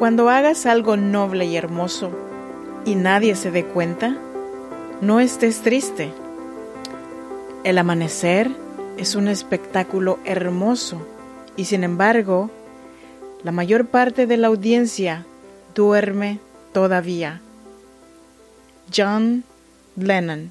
cuando hagas algo noble y hermoso y nadie se dé cuenta, no estés triste. El amanecer es un espectáculo hermoso y sin embargo, la mayor parte de la audiencia duerme todavía. John Lennon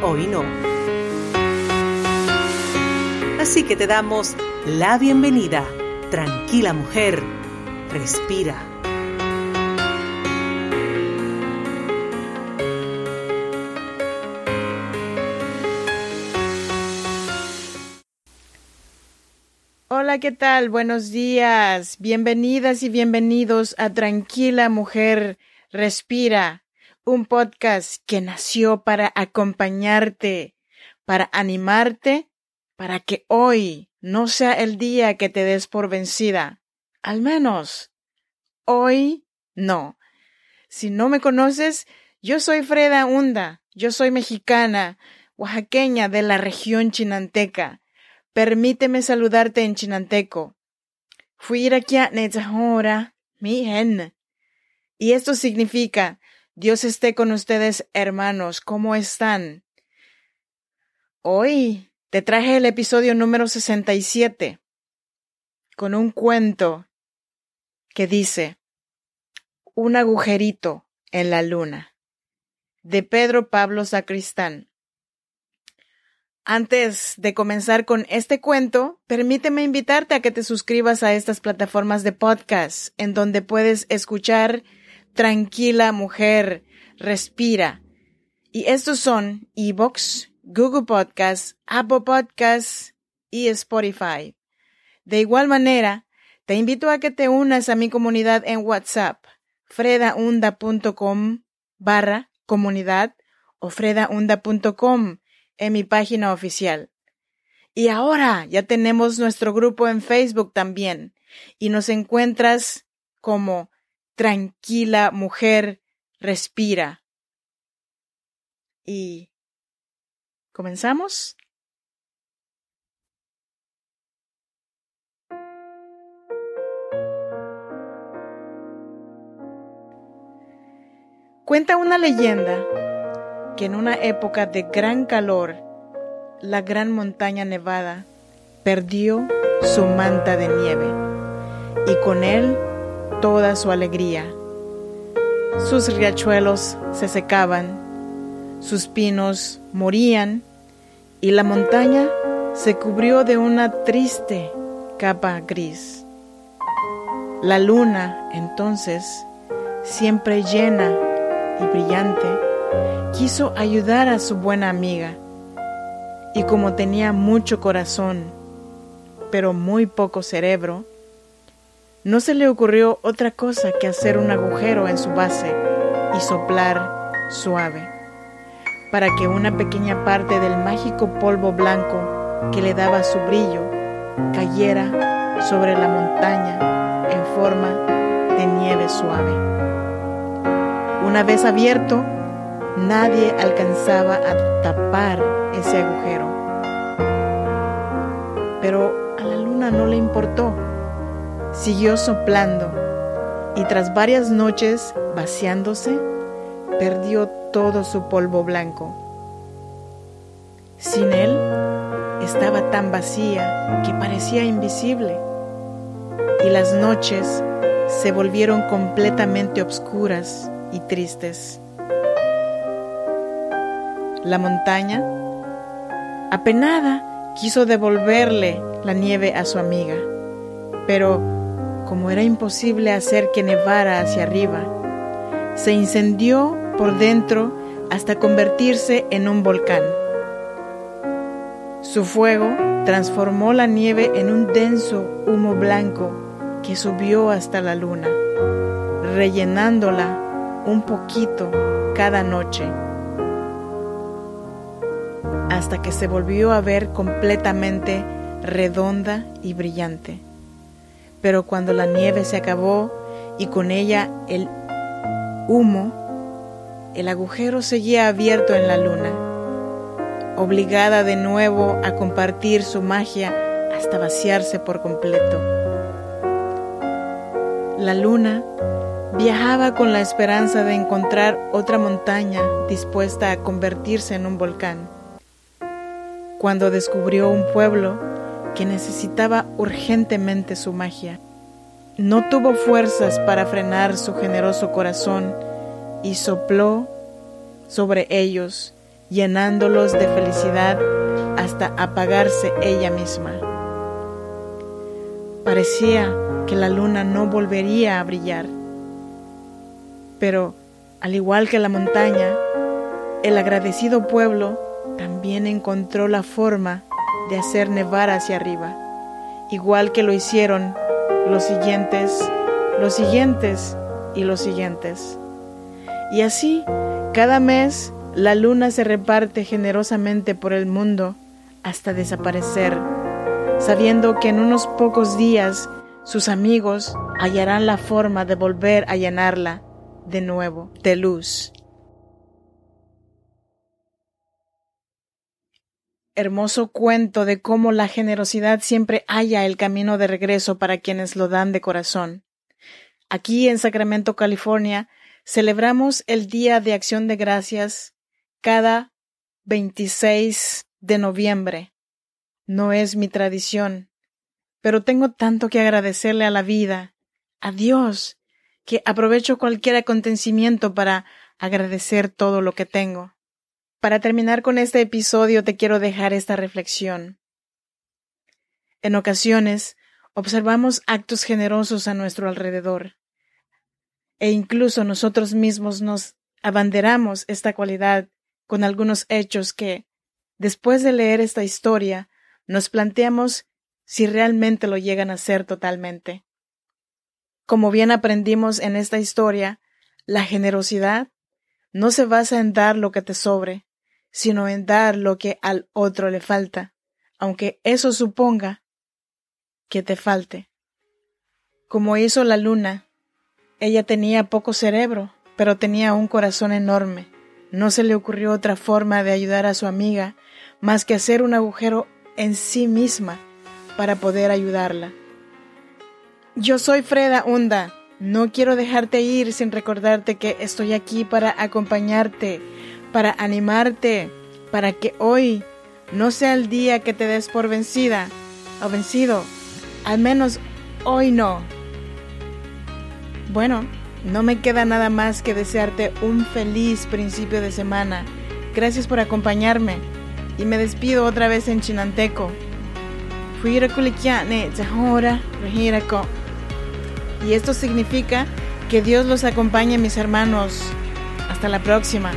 hoy no. Así que te damos la bienvenida. Tranquila mujer, respira. Hola, ¿qué tal? Buenos días. Bienvenidas y bienvenidos a Tranquila Mujer, Respira un podcast que nació para acompañarte, para animarte, para que hoy no sea el día que te des por vencida. Al menos, hoy no. Si no me conoces, yo soy Freda Hunda, yo soy mexicana, oaxaqueña de la región chinanteca. Permíteme saludarte en chinanteco. Fui aquí a mi hen. Y esto significa Dios esté con ustedes, hermanos. ¿Cómo están? Hoy te traje el episodio número 67 con un cuento que dice Un agujerito en la luna de Pedro Pablo Sacristán. Antes de comenzar con este cuento, permíteme invitarte a que te suscribas a estas plataformas de podcast en donde puedes escuchar Tranquila mujer, respira. Y estos son Evox, Google Podcasts, Apple Podcasts y Spotify. De igual manera, te invito a que te unas a mi comunidad en WhatsApp, fredaunda.com barra comunidad o fredaunda.com en mi página oficial. Y ahora ya tenemos nuestro grupo en Facebook también y nos encuentras como Tranquila mujer, respira. Y... ¿Comenzamos? Cuenta una leyenda que en una época de gran calor, la gran montaña nevada perdió su manta de nieve y con él toda su alegría. Sus riachuelos se secaban, sus pinos morían y la montaña se cubrió de una triste capa gris. La luna, entonces, siempre llena y brillante, quiso ayudar a su buena amiga y como tenía mucho corazón, pero muy poco cerebro, no se le ocurrió otra cosa que hacer un agujero en su base y soplar suave, para que una pequeña parte del mágico polvo blanco que le daba su brillo cayera sobre la montaña en forma de nieve suave. Una vez abierto, nadie alcanzaba a tapar ese agujero. Pero a la luna no le importó Siguió soplando y tras varias noches vaciándose, perdió todo su polvo blanco. Sin él, estaba tan vacía que parecía invisible y las noches se volvieron completamente obscuras y tristes. La montaña, apenada, quiso devolverle la nieve a su amiga, pero como era imposible hacer que nevara hacia arriba, se incendió por dentro hasta convertirse en un volcán. Su fuego transformó la nieve en un denso humo blanco que subió hasta la luna, rellenándola un poquito cada noche, hasta que se volvió a ver completamente redonda y brillante. Pero cuando la nieve se acabó y con ella el humo, el agujero seguía abierto en la luna, obligada de nuevo a compartir su magia hasta vaciarse por completo. La luna viajaba con la esperanza de encontrar otra montaña dispuesta a convertirse en un volcán. Cuando descubrió un pueblo que necesitaba urgentemente su magia, no tuvo fuerzas para frenar su generoso corazón y sopló sobre ellos, llenándolos de felicidad hasta apagarse ella misma. Parecía que la luna no volvería a brillar, pero al igual que la montaña, el agradecido pueblo también encontró la forma de hacer nevar hacia arriba, igual que lo hicieron los siguientes, los siguientes y los siguientes. Y así, cada mes, la luna se reparte generosamente por el mundo hasta desaparecer, sabiendo que en unos pocos días sus amigos hallarán la forma de volver a llenarla de nuevo de luz. Hermoso cuento de cómo la generosidad siempre halla el camino de regreso para quienes lo dan de corazón. Aquí en Sacramento, California, Celebramos el Día de Acción de Gracias cada 26 de noviembre. No es mi tradición, pero tengo tanto que agradecerle a la vida, a Dios, que aprovecho cualquier acontecimiento para agradecer todo lo que tengo. Para terminar con este episodio te quiero dejar esta reflexión. En ocasiones observamos actos generosos a nuestro alrededor e incluso nosotros mismos nos abanderamos esta cualidad con algunos hechos que, después de leer esta historia, nos planteamos si realmente lo llegan a ser totalmente. Como bien aprendimos en esta historia, la generosidad no se basa en dar lo que te sobre, sino en dar lo que al otro le falta, aunque eso suponga que te falte. Como hizo la luna ella tenía poco cerebro, pero tenía un corazón enorme. No se le ocurrió otra forma de ayudar a su amiga más que hacer un agujero en sí misma para poder ayudarla. Yo soy Freda Hunda. No quiero dejarte ir sin recordarte que estoy aquí para acompañarte, para animarte, para que hoy no sea el día que te des por vencida o vencido. Al menos hoy no. Bueno, no me queda nada más que desearte un feliz principio de semana. Gracias por acompañarme y me despido otra vez en chinanteco. Y esto significa que Dios los acompañe mis hermanos. Hasta la próxima.